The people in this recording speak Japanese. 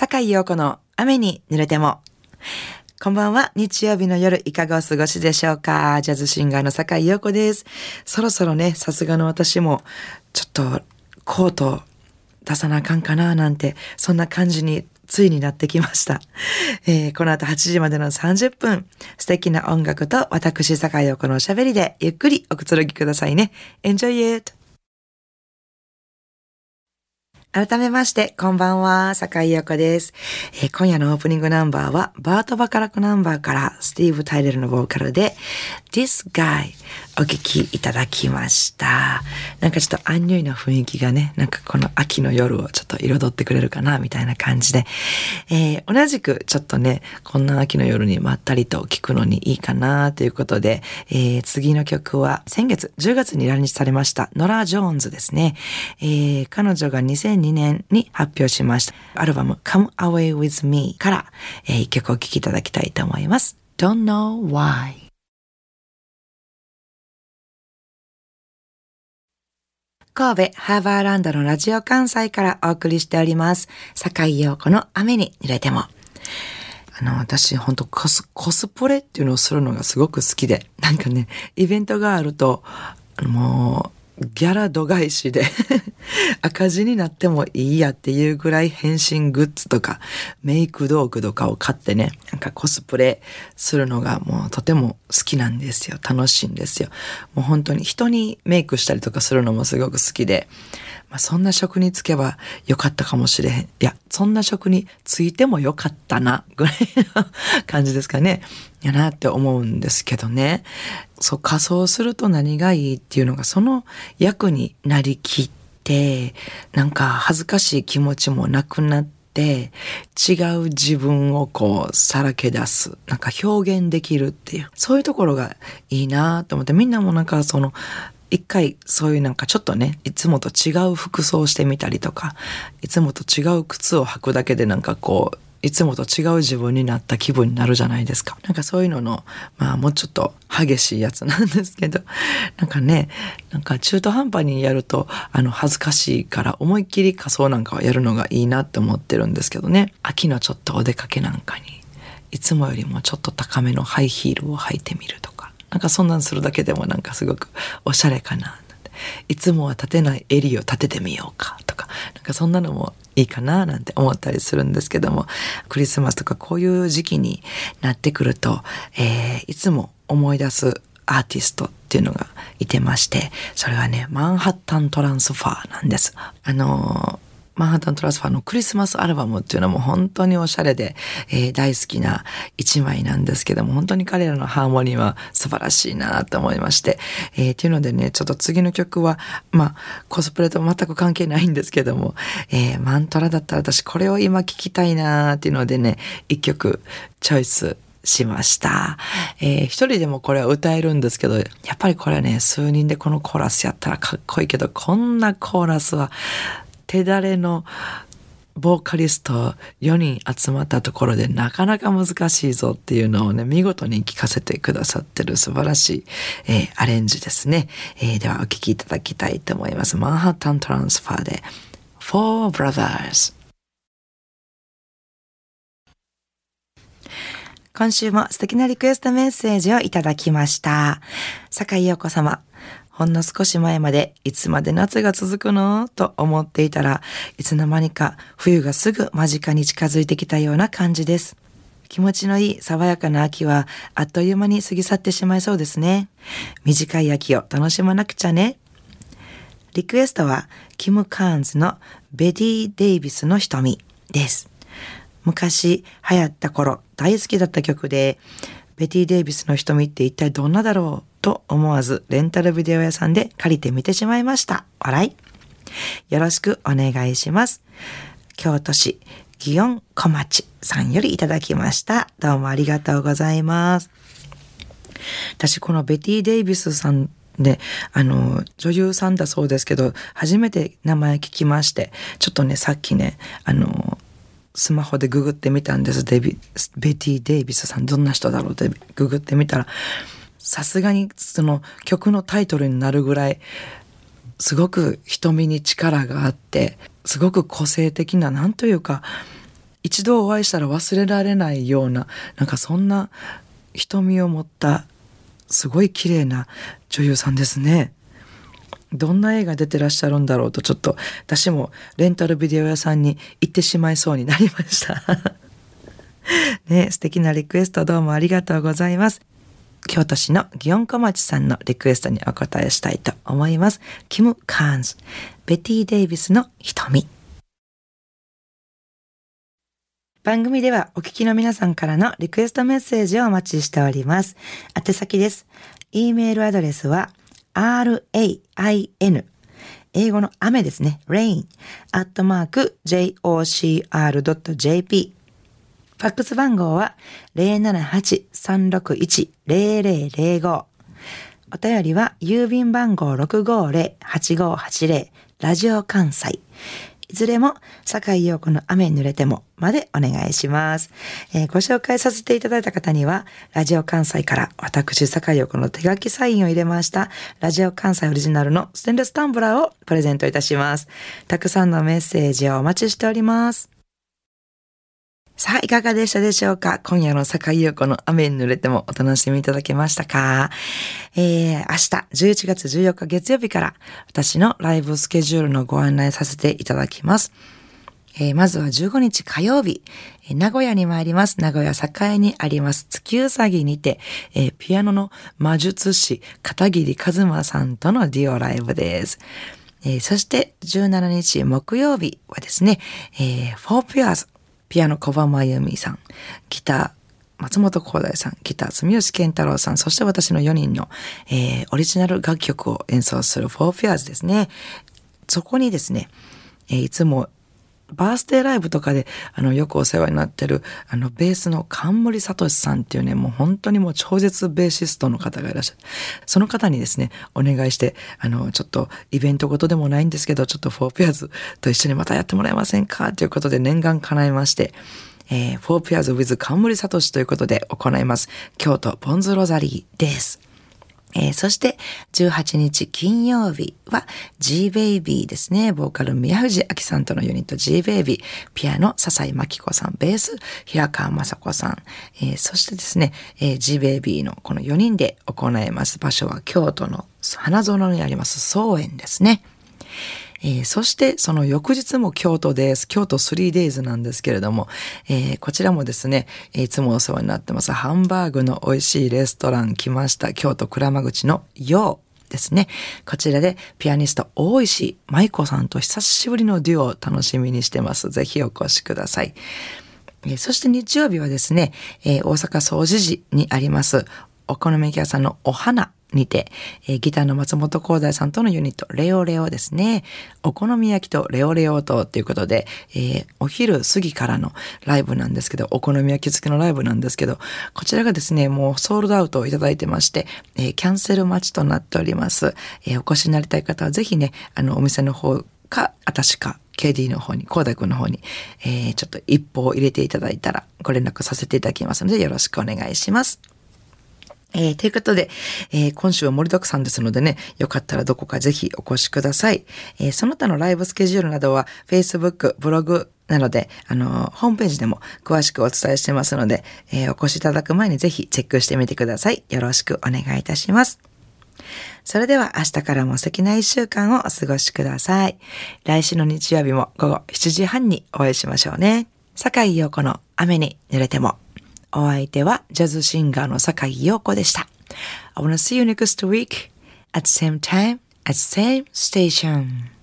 坂井陽子の雨に濡れても。こんばんは。日曜日の夜、いかがお過ごしでしょうかジャズシンガーの坂井陽子です。そろそろね、さすがの私も、ちょっと、コート出さなあかんかななんて、そんな感じについになってきました。えー、この後8時までの30分、素敵な音楽と私、坂井陽子のおしゃべりで、ゆっくりおくつろぎくださいね。Enjoy it! 改めまして、こんばんは、坂井陽子です、えー、今夜のオープニングナンバーは、バート・バカラクナンバーから、スティーブ・タイレルのボーカルで、This Guy お聴きいただきました。なんかちょっとアンニュイな雰囲気がね、なんかこの秋の夜をちょっと彩ってくれるかな、みたいな感じで、えー、同じくちょっとね、こんな秋の夜にまったりと聴くのにいいかな、ということで、えー、次の曲は先月10月に来日されました、ノラ・ジョーンズですね。えー、彼女が2002年に発表しましたアルバム Come Away With Me から、えー、一曲お聴きいただきたいと思います。Don't Know Why 神戸ハーバーランドのラジオ関西からお送りしております。坂井陽子の雨に濡れても。あの、私、本当コス、コスプレっていうのをするのがすごく好きで、なんかね、イベントがあると、もう、ギャラ度外視で 赤字になってもいいやっていうぐらい変身グッズとかメイク道具とかを買ってね、なんかコスプレするのがもうとても好きなんですよ。楽しいんですよ。もう本当に人にメイクしたりとかするのもすごく好きで、まあ、そんな職に就けばよかったかもしれへん。いや、そんな職に就いてもよかったな、ぐらいの感じですかね。やなって思うんですけどね。そう、仮装すると何がいいっていうのが、その役になりきって、なんか恥ずかしい気持ちもなくなって、違う自分をこうさらけ出す。なんか表現できるっていう。そういうところがいいなと思って、みんなもなんかその、一回そういうなんかちょっとね、いつもと違う服装をしてみたりとか、いつもと違う靴を履くだけでなんかこう、いつもと違う自分になった気分になるじゃないですか。なんかそういうのの、まあもうちょっと激しいやつなんですけど、なんかね、なんか中途半端にやると、あの恥ずかしいから思いっきり仮装なんかはやるのがいいなって思ってるんですけどね。秋のちょっとお出かけなんかに、いつもよりもちょっと高めのハイヒールを履いてみるとか。なんかそんなんするだけでもなんかすごくおしゃれかな。いつもは立てない襟を立ててみようかとか、なんかそんなのもいいかななんて思ったりするんですけども、クリスマスとかこういう時期になってくると、えー、いつも思い出すアーティストっていうのがいてまして、それはね、マンハッタントランスファーなんです。あのーマンハッタントラスファーのクリスマスアルバムっていうのも本当におしゃれで、えー、大好きな一枚なんですけども、本当に彼らのハーモニーは素晴らしいなと思いまして、えー、っていうのでね、ちょっと次の曲は、まあ、コスプレと全く関係ないんですけども、えー、マントラだったら私これを今聴きたいなっていうのでね、一曲チョイスしました。えー、一人でもこれは歌えるんですけど、やっぱりこれはね、数人でこのコーラスやったらかっこいいけど、こんなコーラスは手だれのボーカリスト4人集まったところでなかなか難しいぞっていうのをね、見事に聞かせてくださってる素晴らしい、えー、アレンジですね、えー、ではお聴きいただきたいと思います。マンハッタントランスファーで Four Brothers 今週も素敵なリクエストメッセージをいただきました。坂井陽子様、ほんの少し前までいつまで夏が続くの？と思っていたらいつの間にか冬がすぐ間近に近づいてきたような感じです。気持ちのいい爽やかな秋はあっという間に過ぎ去ってしまいそうですね。短い秋を楽しまなくちゃね。リクエストはキム・カーンズのベディ・デイビスの瞳です。昔流行った頃大好きだった曲でベティ・デイビスの瞳って一体どんなだろうと思わずレンタルビデオ屋さんで借りてみてしまいました。笑い。よろしくお願いします。京都市祇園小町さんよりいただきました。どうもありがとうございます。私このベティ・デイビスさんで、あの、女優さんだそうですけど、初めて名前聞きまして、ちょっとね、さっきね、あの、スマホでググってみたんです。デビベティ・デイビスさんどんな人だろう？ってググってみたら、さすがにその曲のタイトルになるぐらいすごく瞳に力があってすごく個性的な何というか一度お会いしたら忘れられないような、なんかそんな瞳を持ったすごい綺麗な女優さんですね。どんな映画出てらっしゃるんだろうとちょっと私もレンタルビデオ屋さんに行ってしまいそうになりました。ね、素敵なリクエストどうもありがとうございます。京都市の祇園小町さんのリクエストにお答えしたいと思います。キム・カーンズ、ベティ・デイビスの瞳。番組ではお聞きの皆さんからのリクエストメッセージをお待ちしております。宛先です。e メールアドレスは rain 英語の雨ですね。rain アットマーク jocr.jp ファックス番号は078-361-0005お便りは郵便番号650-8580ラジオ関西。いずれも、坂井陽子の雨に濡れてもまでお願いします、えー、ご紹介させていただいた方には、ラジオ関西から私、坂井陽子の手書きサインを入れました、ラジオ関西オリジナルのステンレスタンブラーをプレゼントいたします。たくさんのメッセージをお待ちしております。さあ、いかがでしたでしょうか？今夜の坂井陽子の雨に濡れてもお楽しみいただけましたか？えー、明日11月14日月曜日から私のライブスケジュールのご案内させていただきます。えー、まずは15日火曜日、えー、名古屋に参ります。名古屋栄にあります。月うさぎにて、えー、ピアノの魔術師片桐和馬さんとのデュオライブです。えー、そして17日木曜日はですね、えー、フォーピアーズピアノ小浜由美さん、ギター松本光大さん、ギター住吉健太郎さん、そして私の4人の、えー、オリジナル楽曲を演奏するフォーピアーズですね。そこにですね、えー、いつもバースデーライブとかで、あの、よくお世話になってる、あの、ベースの冠聡さんっていうね、もう本当にもう超絶ベーシストの方がいらっしゃる。その方にですね、お願いして、あの、ちょっとイベントごとでもないんですけど、ちょっとフォーピアーズと一緒にまたやってもらえませんかということで念願叶えまして、えー、フォーピアーズ with 冠聡ということで行います。京都ボンズロザリーです。えー、そして、18日金曜日は G-Baby ですね。ボーカル宮藤明さんとのユニット G-Baby。ピアノ、笹井真紀子さん。ベース、平川雅子さん。えー、そしてですね、えー、G-Baby のこの4人で行います場所は京都の花園にあります草園ですね。えー、そしてその翌日も京都です。京都 3days なんですけれども、えー、こちらもですね、いつもお世話になってます。ハンバーグの美味しいレストラン来ました。京都鞍馬口のようですね。こちらでピアニスト大石舞子さんと久しぶりのデュオを楽しみにしてます。ぜひお越しください。えー、そして日曜日はですね、えー、大阪総除寺にありますお好み焼き屋さんのお花にて、えー、ギターの松本光大さんとのユニット、レオレオですね。お好み焼きとレオレオとということで、えー、お昼過ぎからのライブなんですけど、お好み焼き付きのライブなんですけど、こちらがですね、もうソールドアウトをいただいてまして、えー、キャンセル待ちとなっております。えお越しになりたい方はぜひね、あの、お店の方か、私か、KD の方に、コーダ君の方に、えー、ちょっと一歩を入れていただいたらご連絡させていただきますのでよろしくお願いします。えー、ということで、えー、今週は盛りだくさんですのでね、よかったらどこかぜひお越しください。えー、その他のライブスケジュールなどは、Facebook、ブログなので、あの、ホームページでも詳しくお伝えしてますので、えお越しいただく前にぜひチェックしてみてください。よろしくお願いいたします。それでは明日からも素敵な一週間をお過ごしください。来週の日曜日も午後7時半にお会いしましょうね。坂井陽子の雨に濡れても。お相手はジャズシンガーの坂井陽子でした。I wanna see you next week at same time at same station.